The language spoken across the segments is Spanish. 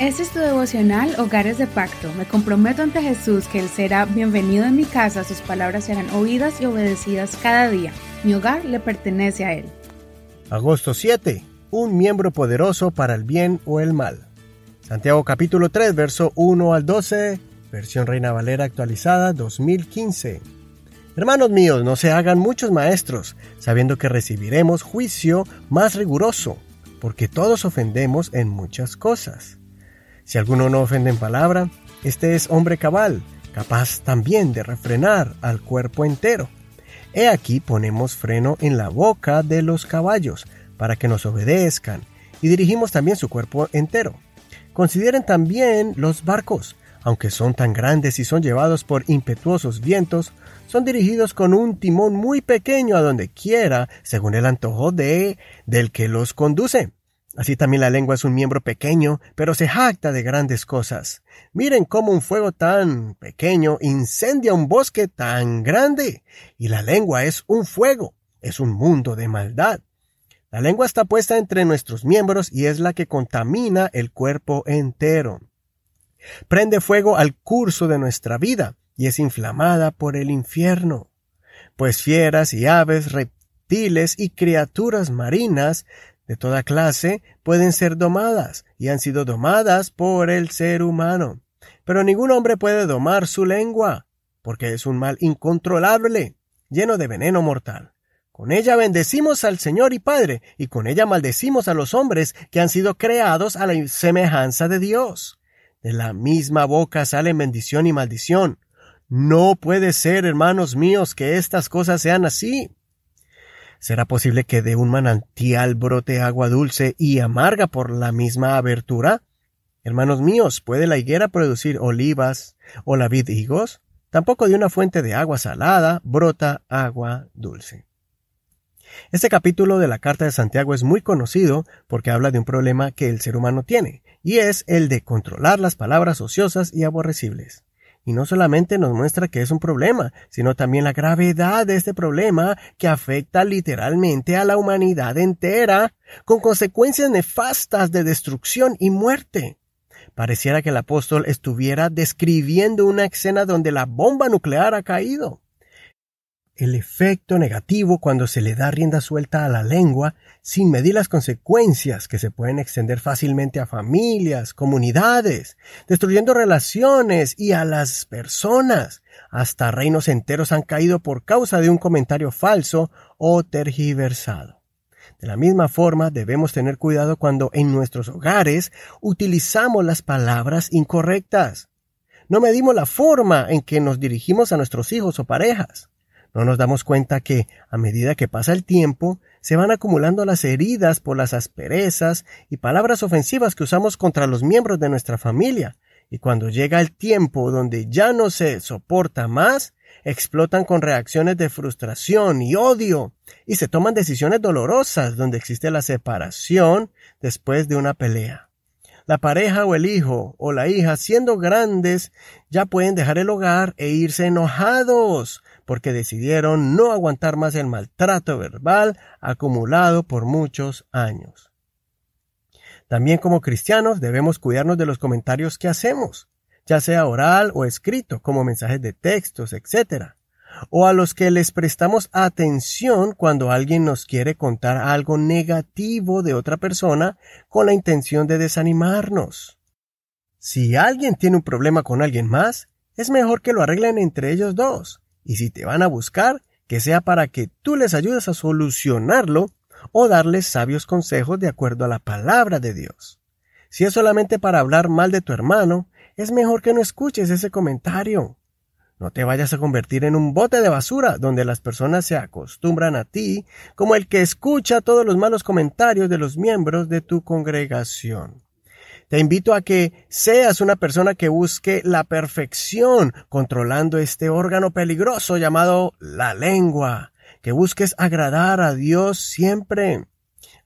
Este es tu devocional Hogares de Pacto. Me comprometo ante Jesús que Él será bienvenido en mi casa, sus palabras serán oídas y obedecidas cada día. Mi hogar le pertenece a Él. Agosto 7. Un miembro poderoso para el bien o el mal. Santiago capítulo 3, verso 1 al 12, versión Reina Valera actualizada 2015. Hermanos míos, no se hagan muchos maestros, sabiendo que recibiremos juicio más riguroso, porque todos ofendemos en muchas cosas. Si alguno no ofende en palabra, este es hombre cabal, capaz también de refrenar al cuerpo entero. He aquí ponemos freno en la boca de los caballos, para que nos obedezcan, y dirigimos también su cuerpo entero. Consideren también los barcos, aunque son tan grandes y son llevados por impetuosos vientos, son dirigidos con un timón muy pequeño a donde quiera, según el antojo de del que los conduce. Así también la lengua es un miembro pequeño, pero se jacta de grandes cosas. Miren cómo un fuego tan pequeño incendia un bosque tan grande. Y la lengua es un fuego, es un mundo de maldad. La lengua está puesta entre nuestros miembros y es la que contamina el cuerpo entero. Prende fuego al curso de nuestra vida y es inflamada por el infierno. Pues fieras y aves, reptiles y criaturas marinas de toda clase pueden ser domadas y han sido domadas por el ser humano. Pero ningún hombre puede domar su lengua, porque es un mal incontrolable, lleno de veneno mortal. Con ella bendecimos al Señor y Padre, y con ella maldecimos a los hombres que han sido creados a la semejanza de Dios. De la misma boca salen bendición y maldición. No puede ser, hermanos míos, que estas cosas sean así. ¿Será posible que de un manantial brote agua dulce y amarga por la misma abertura? Hermanos míos, ¿puede la higuera producir olivas o la vid higos? Tampoco de una fuente de agua salada brota agua dulce. Este capítulo de la Carta de Santiago es muy conocido porque habla de un problema que el ser humano tiene, y es el de controlar las palabras ociosas y aborrecibles. Y no solamente nos muestra que es un problema, sino también la gravedad de este problema que afecta literalmente a la humanidad entera, con consecuencias nefastas de destrucción y muerte. Pareciera que el apóstol estuviera describiendo una escena donde la bomba nuclear ha caído. El efecto negativo cuando se le da rienda suelta a la lengua sin medir las consecuencias que se pueden extender fácilmente a familias, comunidades, destruyendo relaciones y a las personas. Hasta reinos enteros han caído por causa de un comentario falso o tergiversado. De la misma forma, debemos tener cuidado cuando en nuestros hogares utilizamos las palabras incorrectas. No medimos la forma en que nos dirigimos a nuestros hijos o parejas. No nos damos cuenta que, a medida que pasa el tiempo, se van acumulando las heridas por las asperezas y palabras ofensivas que usamos contra los miembros de nuestra familia, y cuando llega el tiempo donde ya no se soporta más, explotan con reacciones de frustración y odio, y se toman decisiones dolorosas donde existe la separación después de una pelea. La pareja o el hijo o la hija, siendo grandes, ya pueden dejar el hogar e irse enojados, porque decidieron no aguantar más el maltrato verbal acumulado por muchos años. También como cristianos debemos cuidarnos de los comentarios que hacemos, ya sea oral o escrito, como mensajes de textos, etc. O a los que les prestamos atención cuando alguien nos quiere contar algo negativo de otra persona con la intención de desanimarnos. Si alguien tiene un problema con alguien más, es mejor que lo arreglen entre ellos dos y si te van a buscar, que sea para que tú les ayudes a solucionarlo o darles sabios consejos de acuerdo a la palabra de Dios. Si es solamente para hablar mal de tu hermano, es mejor que no escuches ese comentario. No te vayas a convertir en un bote de basura donde las personas se acostumbran a ti como el que escucha todos los malos comentarios de los miembros de tu congregación. Te invito a que seas una persona que busque la perfección controlando este órgano peligroso llamado la lengua, que busques agradar a Dios siempre.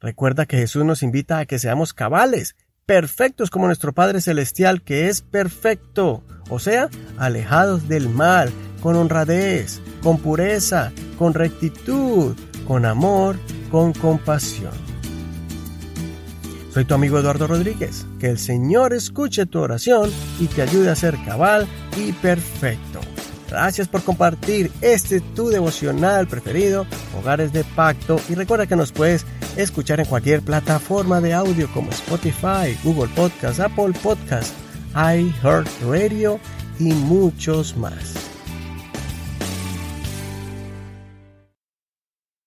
Recuerda que Jesús nos invita a que seamos cabales, perfectos como nuestro Padre Celestial que es perfecto, o sea, alejados del mal, con honradez, con pureza, con rectitud, con amor, con compasión. Soy tu amigo Eduardo Rodríguez. Que el Señor escuche tu oración y te ayude a ser cabal y perfecto. Gracias por compartir este tu devocional preferido, Hogares de Pacto, y recuerda que nos puedes escuchar en cualquier plataforma de audio como Spotify, Google Podcast, Apple Podcast, iHeartRadio y muchos más.